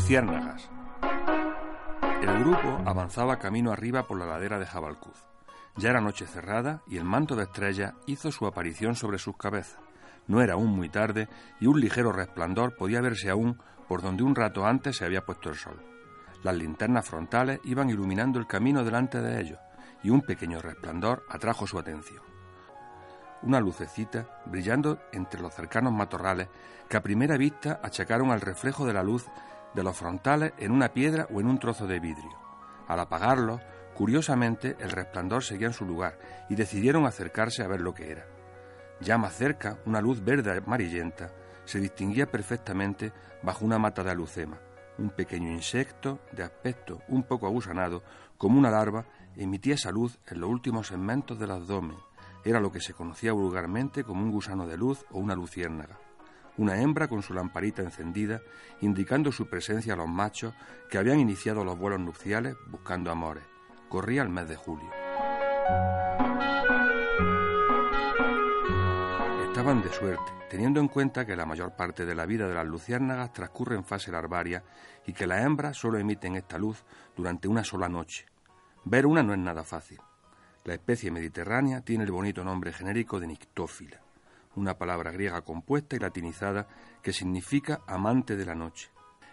Luciérnagas. El grupo avanzaba camino arriba por la ladera de Jabalcuz. Ya era noche cerrada y el manto de estrellas hizo su aparición sobre sus cabezas. No era aún muy tarde y un ligero resplandor podía verse aún por donde un rato antes se había puesto el sol. Las linternas frontales iban iluminando el camino delante de ellos y un pequeño resplandor atrajo su atención. Una lucecita brillando entre los cercanos matorrales que a primera vista achacaron al reflejo de la luz de los frontales en una piedra o en un trozo de vidrio. Al apagarlo, curiosamente, el resplandor seguía en su lugar y decidieron acercarse a ver lo que era. Ya más cerca, una luz verde amarillenta se distinguía perfectamente bajo una mata de alucema. Un pequeño insecto de aspecto un poco agusanado, como una larva, emitía esa luz en los últimos segmentos del abdomen. Era lo que se conocía vulgarmente como un gusano de luz o una luciérnaga una hembra con su lamparita encendida, indicando su presencia a los machos que habían iniciado los vuelos nupciales buscando amores. Corría el mes de julio. Estaban de suerte, teniendo en cuenta que la mayor parte de la vida de las luciérnagas transcurre en fase larvaria y que las hembras solo emiten esta luz durante una sola noche. Ver una no es nada fácil. La especie mediterránea tiene el bonito nombre genérico de nictófila una palabra griega compuesta y latinizada que significa amante de la noche.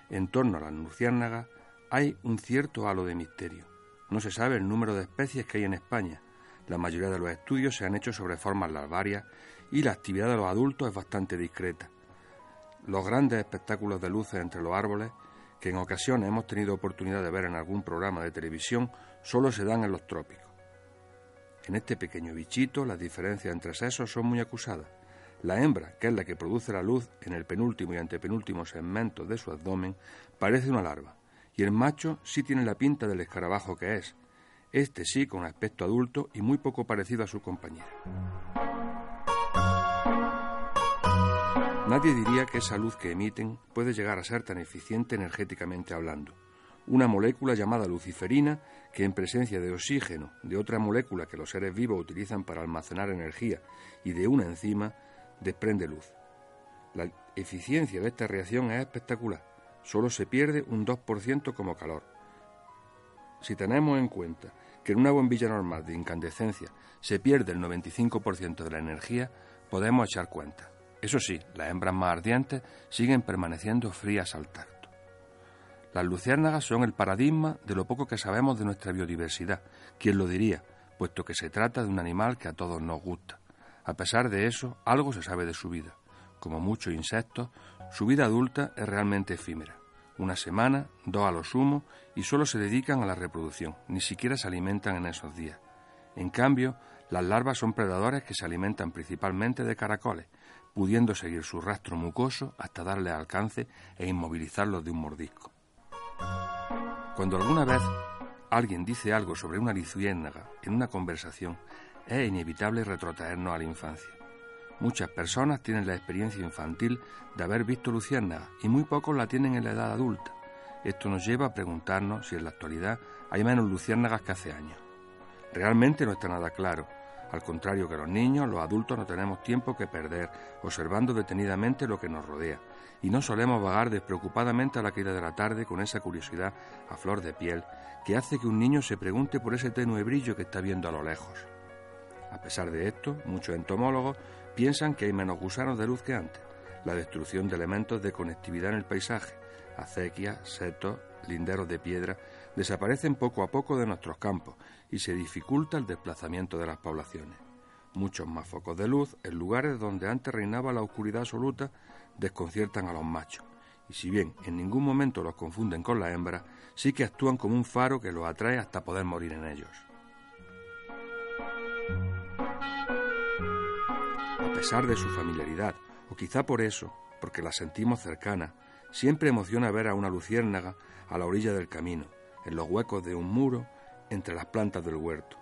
En torno a las luciérnagas hay un cierto halo de misterio. No se sabe el número de especies que hay en España. La mayoría de los estudios se han hecho sobre formas larvarias y la actividad de los adultos es bastante discreta. Los grandes espectáculos de luces entre los árboles, que en ocasiones hemos tenido oportunidad de ver en algún programa de televisión, solo se dan en los trópicos. En este pequeño bichito las diferencias entre sexos son muy acusadas. La hembra, que es la que produce la luz en el penúltimo y antepenúltimo segmento de su abdomen, parece una larva, y el macho sí tiene la pinta del escarabajo que es, este sí con aspecto adulto y muy poco parecido a su compañera. Nadie diría que esa luz que emiten puede llegar a ser tan eficiente energéticamente hablando. Una molécula llamada luciferina, que en presencia de oxígeno, de otra molécula que los seres vivos utilizan para almacenar energía y de una enzima, desprende luz. La eficiencia de esta reacción es espectacular. Solo se pierde un 2% como calor. Si tenemos en cuenta que en una bombilla normal de incandescencia se pierde el 95% de la energía, podemos echar cuenta. Eso sí, las hembras más ardientes siguen permaneciendo frías al tacto. Las luciérnagas son el paradigma de lo poco que sabemos de nuestra biodiversidad. ¿Quién lo diría? Puesto que se trata de un animal que a todos nos gusta. A pesar de eso, algo se sabe de su vida. Como muchos insectos, su vida adulta es realmente efímera. Una semana, dos a lo sumo, y solo se dedican a la reproducción, ni siquiera se alimentan en esos días. En cambio, las larvas son predadores que se alimentan principalmente de caracoles, pudiendo seguir su rastro mucoso hasta darle alcance e inmovilizarlos de un mordisco. Cuando alguna vez alguien dice algo sobre una lizuénaga en una conversación, es inevitable retrotraernos a la infancia. Muchas personas tienen la experiencia infantil de haber visto luciérnagas y muy pocos la tienen en la edad adulta. Esto nos lleva a preguntarnos si en la actualidad hay menos luciérnagas que hace años. Realmente no está nada claro. Al contrario que los niños, los adultos no tenemos tiempo que perder observando detenidamente lo que nos rodea y no solemos vagar despreocupadamente a la caída de la tarde con esa curiosidad a flor de piel que hace que un niño se pregunte por ese tenue brillo que está viendo a lo lejos. A pesar de esto, muchos entomólogos piensan que hay menos gusanos de luz que antes. La destrucción de elementos de conectividad en el paisaje, acequias, setos, linderos de piedra, desaparecen poco a poco de nuestros campos y se dificulta el desplazamiento de las poblaciones. Muchos más focos de luz en lugares donde antes reinaba la oscuridad absoluta desconciertan a los machos. Y si bien en ningún momento los confunden con la hembra, sí que actúan como un faro que los atrae hasta poder morir en ellos. A pesar de su familiaridad, o quizá por eso, porque la sentimos cercana, siempre emociona ver a una luciérnaga a la orilla del camino, en los huecos de un muro, entre las plantas del huerto.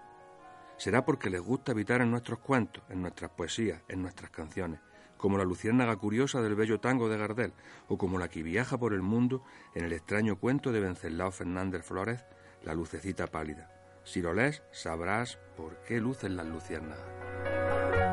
Será porque les gusta habitar en nuestros cuentos, en nuestras poesías, en nuestras canciones, como la luciérnaga curiosa del bello tango de Gardel, o como la que viaja por el mundo en el extraño cuento de Venceslao Fernández Flores, La lucecita pálida. Si lo lees, sabrás por qué lucen las luciérnagas.